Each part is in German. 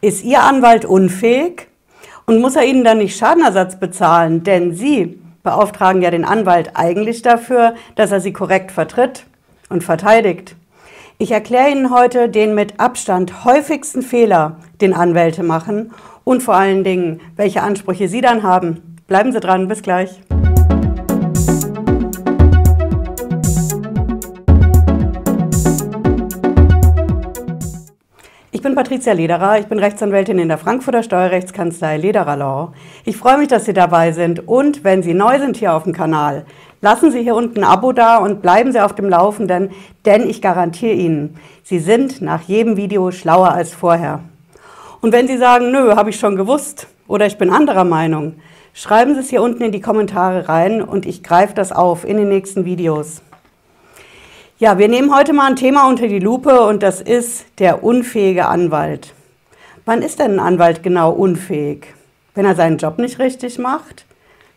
Ist Ihr Anwalt unfähig? Und muss er Ihnen dann nicht Schadenersatz bezahlen? Denn Sie beauftragen ja den Anwalt eigentlich dafür, dass er Sie korrekt vertritt und verteidigt. Ich erkläre Ihnen heute den mit Abstand häufigsten Fehler, den Anwälte machen und vor allen Dingen, welche Ansprüche Sie dann haben. Bleiben Sie dran, bis gleich. Bin Patricia Lederer, ich bin Rechtsanwältin in der Frankfurter Steuerrechtskanzlei Lederer Law. Ich freue mich, dass Sie dabei sind und wenn Sie neu sind hier auf dem Kanal, lassen Sie hier unten ein Abo da und bleiben Sie auf dem Laufenden, denn ich garantiere Ihnen, Sie sind nach jedem Video schlauer als vorher. Und wenn Sie sagen, nö, habe ich schon gewusst oder ich bin anderer Meinung, schreiben Sie es hier unten in die Kommentare rein und ich greife das auf in den nächsten Videos. Ja, wir nehmen heute mal ein Thema unter die Lupe und das ist der unfähige Anwalt. Wann ist denn ein Anwalt genau unfähig? Wenn er seinen Job nicht richtig macht?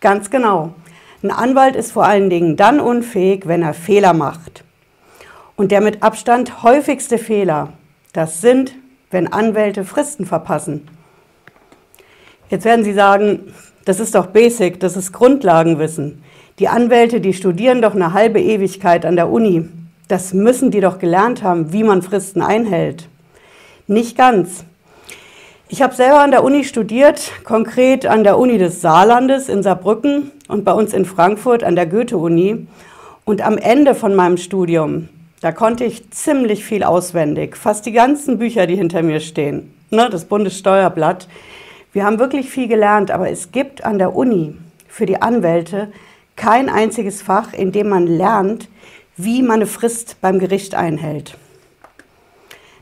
Ganz genau. Ein Anwalt ist vor allen Dingen dann unfähig, wenn er Fehler macht. Und der mit Abstand häufigste Fehler, das sind, wenn Anwälte Fristen verpassen. Jetzt werden Sie sagen, das ist doch Basic, das ist Grundlagenwissen. Die Anwälte, die studieren doch eine halbe Ewigkeit an der Uni. Das müssen die doch gelernt haben, wie man Fristen einhält. Nicht ganz. Ich habe selber an der Uni studiert, konkret an der Uni des Saarlandes in Saarbrücken und bei uns in Frankfurt an der Goethe-Uni. Und am Ende von meinem Studium, da konnte ich ziemlich viel auswendig, fast die ganzen Bücher, die hinter mir stehen, ne, das Bundessteuerblatt. Wir haben wirklich viel gelernt, aber es gibt an der Uni für die Anwälte kein einziges Fach, in dem man lernt, wie man eine Frist beim Gericht einhält.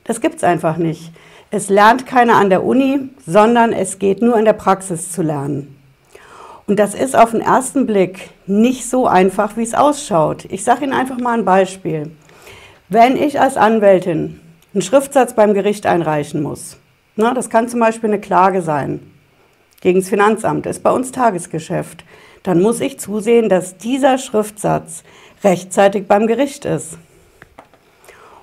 Das gibt es einfach nicht. Es lernt keiner an der Uni, sondern es geht nur in der Praxis zu lernen. Und das ist auf den ersten Blick nicht so einfach, wie es ausschaut. Ich sage Ihnen einfach mal ein Beispiel. Wenn ich als Anwältin einen Schriftsatz beim Gericht einreichen muss, na, das kann zum Beispiel eine Klage sein gegen das Finanzamt, ist bei uns Tagesgeschäft, dann muss ich zusehen, dass dieser Schriftsatz rechtzeitig beim Gericht ist.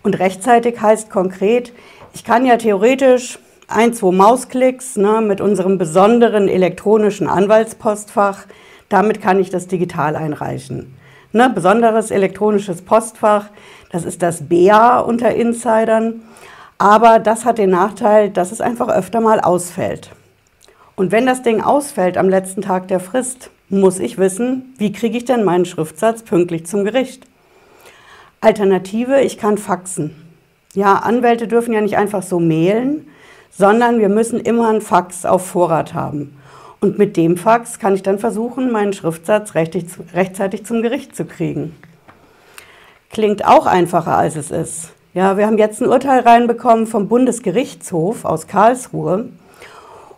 Und rechtzeitig heißt konkret, ich kann ja theoretisch ein, zwei Mausklicks ne, mit unserem besonderen elektronischen Anwaltspostfach, damit kann ich das digital einreichen. Ne, besonderes elektronisches Postfach, das ist das BEA unter Insidern, aber das hat den Nachteil, dass es einfach öfter mal ausfällt. Und wenn das Ding ausfällt am letzten Tag der Frist, muss ich wissen, wie kriege ich denn meinen Schriftsatz pünktlich zum Gericht. Alternative, ich kann faxen. Ja, Anwälte dürfen ja nicht einfach so mailen, sondern wir müssen immer einen Fax auf Vorrat haben. Und mit dem Fax kann ich dann versuchen, meinen Schriftsatz rechtzeitig zum Gericht zu kriegen. Klingt auch einfacher, als es ist. Ja, wir haben jetzt ein Urteil reinbekommen vom Bundesgerichtshof aus Karlsruhe.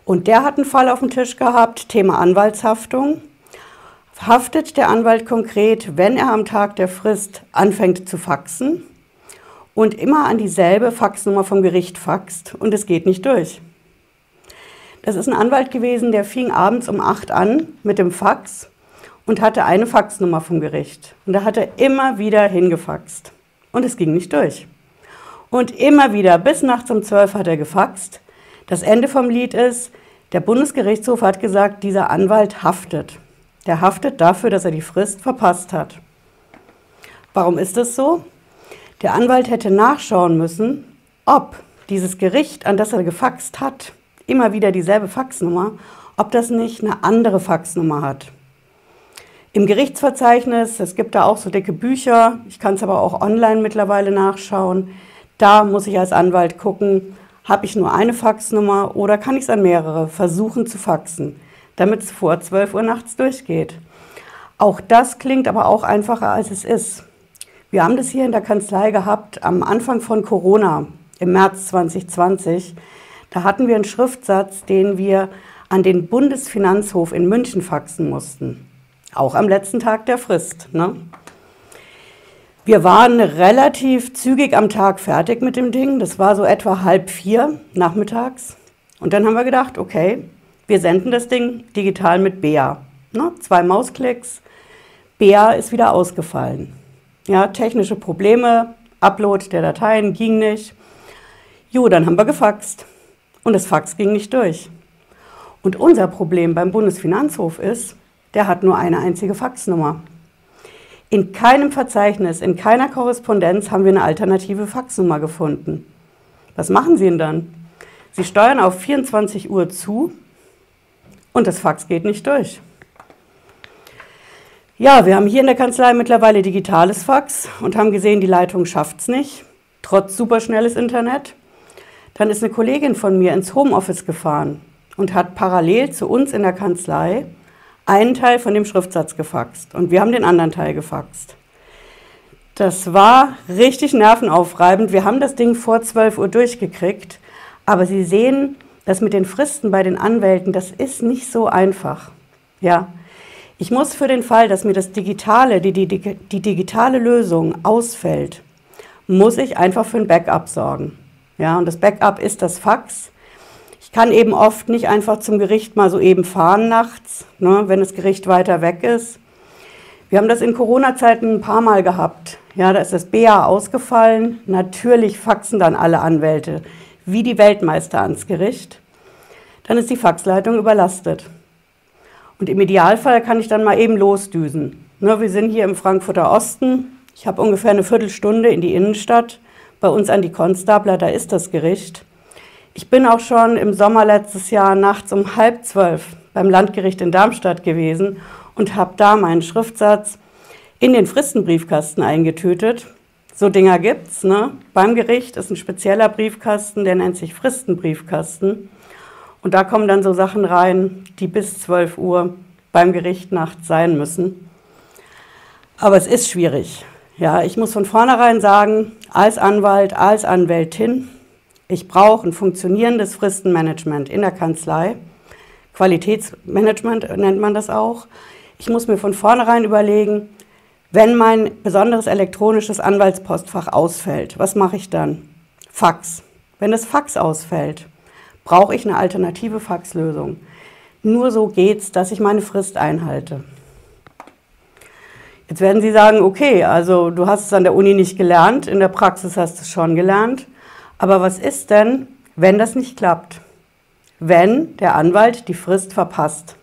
Und der hat einen Fall auf dem Tisch gehabt, Thema Anwaltshaftung haftet der Anwalt konkret, wenn er am Tag der Frist anfängt zu faxen und immer an dieselbe Faxnummer vom Gericht faxt und es geht nicht durch. Das ist ein Anwalt gewesen, der fing abends um 8 an mit dem Fax und hatte eine Faxnummer vom Gericht. Und da hat er immer wieder hingefaxt. Und es ging nicht durch. Und immer wieder, bis nachts um 12 hat er gefaxt. Das Ende vom Lied ist, der Bundesgerichtshof hat gesagt, dieser Anwalt haftet. Der haftet dafür, dass er die Frist verpasst hat. Warum ist das so? Der Anwalt hätte nachschauen müssen, ob dieses Gericht, an das er gefaxt hat, immer wieder dieselbe Faxnummer, ob das nicht eine andere Faxnummer hat. Im Gerichtsverzeichnis, es gibt da auch so dicke Bücher, ich kann es aber auch online mittlerweile nachschauen, da muss ich als Anwalt gucken, habe ich nur eine Faxnummer oder kann ich es an mehrere versuchen zu faxen damit es vor 12 Uhr nachts durchgeht. Auch das klingt aber auch einfacher, als es ist. Wir haben das hier in der Kanzlei gehabt am Anfang von Corona im März 2020. Da hatten wir einen Schriftsatz, den wir an den Bundesfinanzhof in München faxen mussten. Auch am letzten Tag der Frist. Ne? Wir waren relativ zügig am Tag fertig mit dem Ding. Das war so etwa halb vier nachmittags. Und dann haben wir gedacht, okay, wir senden das Ding digital mit Bea. Ne? Zwei Mausklicks. Bea ist wieder ausgefallen. Ja, technische Probleme, Upload der Dateien ging nicht. Jo, dann haben wir gefaxt. Und das Fax ging nicht durch. Und unser Problem beim Bundesfinanzhof ist, der hat nur eine einzige Faxnummer. In keinem Verzeichnis, in keiner Korrespondenz haben wir eine alternative Faxnummer gefunden. Was machen Sie denn dann? Sie steuern auf 24 Uhr zu und das Fax geht nicht durch. Ja, wir haben hier in der Kanzlei mittlerweile digitales Fax und haben gesehen, die Leitung schafft es nicht, trotz superschnelles Internet. Dann ist eine Kollegin von mir ins Homeoffice gefahren und hat parallel zu uns in der Kanzlei einen Teil von dem Schriftsatz gefaxt und wir haben den anderen Teil gefaxt. Das war richtig nervenaufreibend. Wir haben das Ding vor 12 Uhr durchgekriegt, aber Sie sehen, das mit den Fristen bei den Anwälten, das ist nicht so einfach. Ja, ich muss für den Fall, dass mir das Digitale, die, die, die digitale Lösung ausfällt, muss ich einfach für ein Backup sorgen. Ja, und das Backup ist das Fax. Ich kann eben oft nicht einfach zum Gericht mal so eben fahren nachts, ne, wenn das Gericht weiter weg ist. Wir haben das in Corona-Zeiten ein paar Mal gehabt. Ja, da ist das BA ausgefallen. Natürlich faxen dann alle Anwälte wie die Weltmeister ans Gericht. Dann ist die Faxleitung überlastet. Und im Idealfall kann ich dann mal eben losdüsen. Ne, wir sind hier im Frankfurter Osten. Ich habe ungefähr eine Viertelstunde in die Innenstadt. Bei uns an die Konstabler, da ist das Gericht. Ich bin auch schon im Sommer letztes Jahr nachts um halb zwölf beim Landgericht in Darmstadt gewesen und habe da meinen Schriftsatz in den Fristenbriefkasten eingetütet. So Dinger gibt's, ne? Beim Gericht ist ein spezieller Briefkasten, der nennt sich Fristenbriefkasten. Und da kommen dann so Sachen rein, die bis 12 Uhr beim Gericht nachts sein müssen. Aber es ist schwierig. Ja, ich muss von vornherein sagen, als Anwalt, als Anwältin, ich brauche ein funktionierendes Fristenmanagement in der Kanzlei. Qualitätsmanagement nennt man das auch. Ich muss mir von vornherein überlegen, wenn mein besonderes elektronisches Anwaltspostfach ausfällt, was mache ich dann? Fax. Wenn das Fax ausfällt, brauche ich eine alternative Faxlösung. Nur so geht's, dass ich meine Frist einhalte. Jetzt werden Sie sagen, okay, also du hast es an der Uni nicht gelernt, in der Praxis hast du es schon gelernt. Aber was ist denn, wenn das nicht klappt? Wenn der Anwalt die Frist verpasst?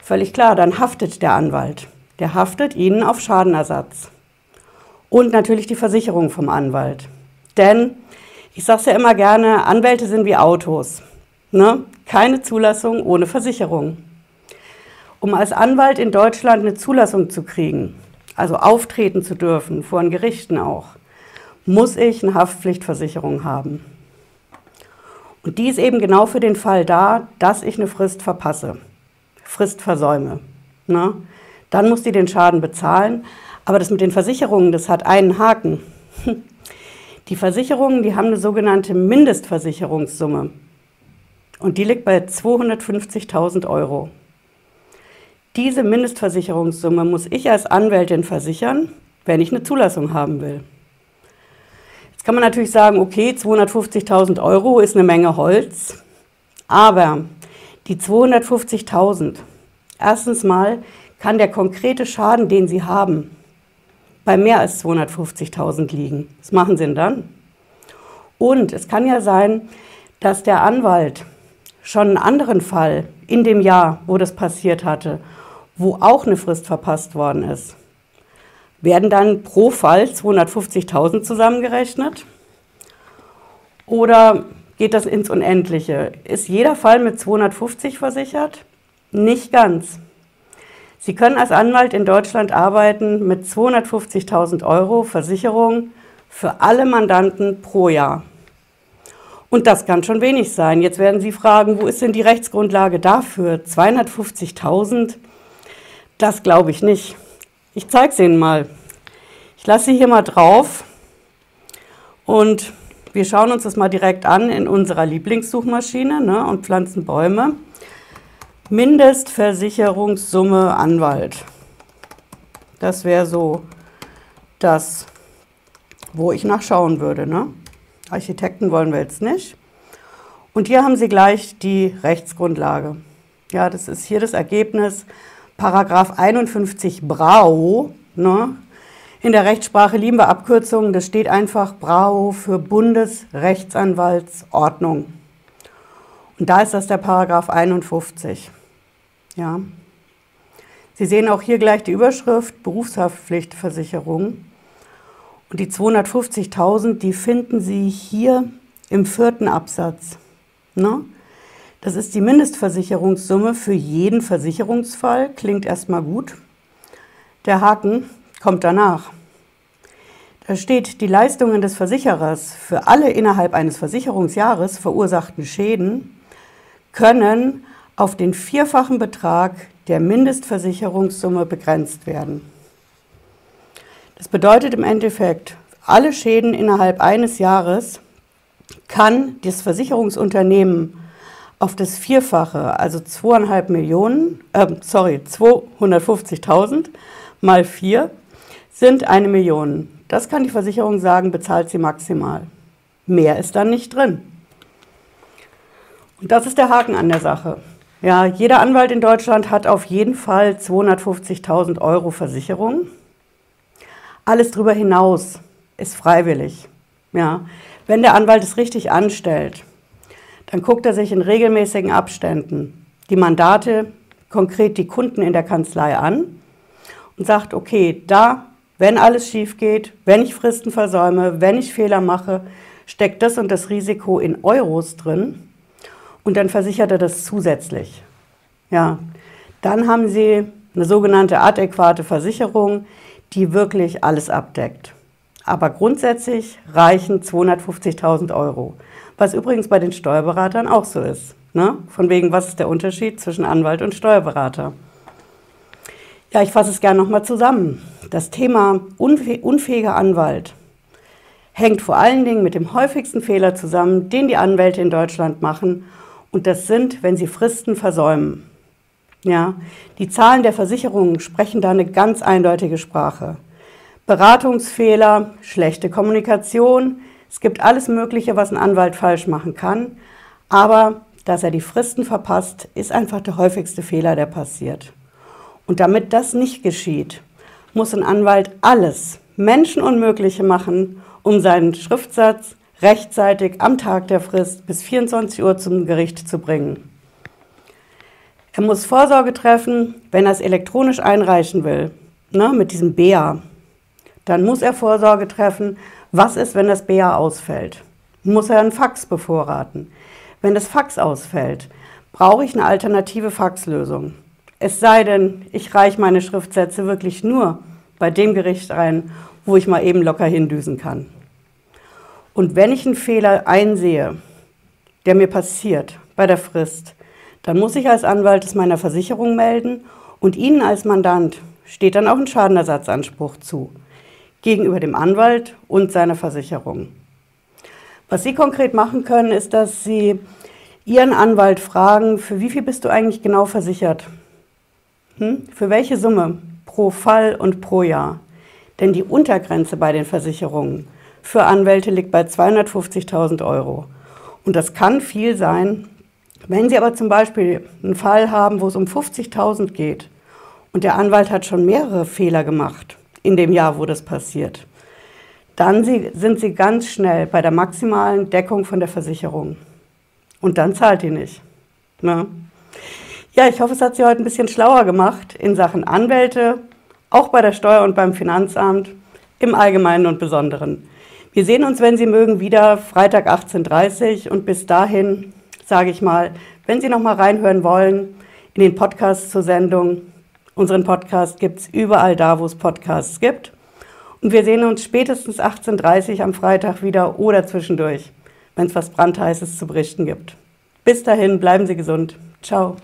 Völlig klar, dann haftet der Anwalt. Der haftet Ihnen auf Schadenersatz. Und natürlich die Versicherung vom Anwalt. Denn, ich sage es ja immer gerne, Anwälte sind wie Autos. Ne? Keine Zulassung ohne Versicherung. Um als Anwalt in Deutschland eine Zulassung zu kriegen, also auftreten zu dürfen, vor den Gerichten auch, muss ich eine Haftpflichtversicherung haben. Und die ist eben genau für den Fall da, dass ich eine Frist verpasse, Frist versäume. Ne? Dann muss die den Schaden bezahlen. Aber das mit den Versicherungen, das hat einen Haken. Die Versicherungen, die haben eine sogenannte Mindestversicherungssumme. Und die liegt bei 250.000 Euro. Diese Mindestversicherungssumme muss ich als Anwältin versichern, wenn ich eine Zulassung haben will. Jetzt kann man natürlich sagen, okay, 250.000 Euro ist eine Menge Holz, aber die 250.000, erstens mal kann der konkrete Schaden, den Sie haben, bei mehr als 250.000 liegen. Was machen Sie denn dann? Und es kann ja sein, dass der Anwalt schon einen anderen Fall in dem Jahr, wo das passiert hatte, wo auch eine Frist verpasst worden ist, werden dann pro Fall 250.000 zusammengerechnet? Oder geht das ins Unendliche? Ist jeder Fall mit 250 versichert? Nicht ganz. Sie können als Anwalt in Deutschland arbeiten mit 250.000 Euro Versicherung für alle Mandanten pro Jahr. Und das kann schon wenig sein. Jetzt werden Sie fragen, wo ist denn die Rechtsgrundlage dafür? 250.000? Das glaube ich nicht. Ich zeige es Ihnen mal. Ich lasse Sie hier mal drauf und wir schauen uns das mal direkt an in unserer Lieblingssuchmaschine ne, und pflanzen Bäume. Mindestversicherungssumme Anwalt. Das wäre so das, wo ich nachschauen würde. Ne? Architekten wollen wir jetzt nicht. Und hier haben Sie gleich die Rechtsgrundlage. Ja, das ist hier das Ergebnis. Paragraph 51 Brau. Ne? In der Rechtssprache lieben wir Abkürzungen. Das steht einfach Brau für Bundesrechtsanwaltsordnung. Und da ist das der Paragraph 51. Ja. Sie sehen auch hier gleich die Überschrift Berufshaftpflichtversicherung. Und die 250.000, die finden Sie hier im vierten Absatz. Ne? Das ist die Mindestversicherungssumme für jeden Versicherungsfall. Klingt erstmal gut. Der Haken kommt danach. Da steht, die Leistungen des Versicherers für alle innerhalb eines Versicherungsjahres verursachten Schäden können auf den vierfachen Betrag der Mindestversicherungssumme begrenzt werden. Das bedeutet im Endeffekt, alle Schäden innerhalb eines Jahres kann das Versicherungsunternehmen auf das Vierfache, also zweieinhalb Millionen, äh, sorry, 250.000 mal vier sind eine Million. Das kann die Versicherung sagen, bezahlt sie maximal. Mehr ist dann nicht drin. Und das ist der Haken an der Sache. Ja, jeder Anwalt in Deutschland hat auf jeden Fall 250.000 Euro Versicherung. Alles darüber hinaus ist freiwillig. Ja, wenn der Anwalt es richtig anstellt, dann guckt er sich in regelmäßigen Abständen die Mandate, konkret die Kunden in der Kanzlei an und sagt, okay, da, wenn alles schief geht, wenn ich Fristen versäume, wenn ich Fehler mache, steckt das und das Risiko in Euros drin und dann versichert er das zusätzlich. Ja, dann haben Sie eine sogenannte adäquate Versicherung, die wirklich alles abdeckt. Aber grundsätzlich reichen 250.000 Euro. Was übrigens bei den Steuerberatern auch so ist. Ne? Von wegen, was ist der Unterschied zwischen Anwalt und Steuerberater? Ja, ich fasse es gerne nochmal zusammen. Das Thema unfähiger Anwalt hängt vor allen Dingen mit dem häufigsten Fehler zusammen, den die Anwälte in Deutschland machen. Und das sind, wenn sie Fristen versäumen. Ja, die Zahlen der Versicherungen sprechen da eine ganz eindeutige Sprache. Beratungsfehler, schlechte Kommunikation, es gibt alles Mögliche, was ein Anwalt falsch machen kann, aber dass er die Fristen verpasst, ist einfach der häufigste Fehler, der passiert. Und damit das nicht geschieht, muss ein Anwalt alles Menschenunmögliche machen, um seinen Schriftsatz rechtzeitig am Tag der Frist bis 24 Uhr zum Gericht zu bringen. Er muss Vorsorge treffen, wenn er es elektronisch einreichen will, ne, mit diesem BEA. Dann muss er Vorsorge treffen, was ist, wenn das BA ausfällt? Muss er ein Fax bevorraten? Wenn das Fax ausfällt, brauche ich eine alternative Faxlösung. Es sei denn, ich reiche meine Schriftsätze wirklich nur bei dem Gericht ein, wo ich mal eben locker hindüsen kann. Und wenn ich einen Fehler einsehe, der mir passiert bei der Frist, dann muss ich als Anwalt es meiner Versicherung melden und Ihnen als Mandant steht dann auch ein Schadenersatzanspruch zu gegenüber dem Anwalt und seiner Versicherung. Was Sie konkret machen können, ist, dass Sie Ihren Anwalt fragen, für wie viel bist du eigentlich genau versichert? Hm? Für welche Summe pro Fall und pro Jahr? Denn die Untergrenze bei den Versicherungen für Anwälte liegt bei 250.000 Euro. Und das kann viel sein. Wenn Sie aber zum Beispiel einen Fall haben, wo es um 50.000 geht und der Anwalt hat schon mehrere Fehler gemacht, in dem Jahr, wo das passiert. Dann sind Sie ganz schnell bei der maximalen Deckung von der Versicherung. Und dann zahlt die nicht. Ne? Ja, ich hoffe, es hat Sie heute ein bisschen schlauer gemacht in Sachen Anwälte, auch bei der Steuer und beim Finanzamt, im Allgemeinen und Besonderen. Wir sehen uns, wenn Sie mögen, wieder Freitag 18.30 Uhr und bis dahin sage ich mal, wenn Sie noch mal reinhören wollen in den Podcast zur Sendung, Unseren Podcast gibt es überall da, wo es Podcasts gibt. Und wir sehen uns spätestens 18.30 Uhr am Freitag wieder oder zwischendurch, wenn es was Brandheißes zu berichten gibt. Bis dahin, bleiben Sie gesund. Ciao.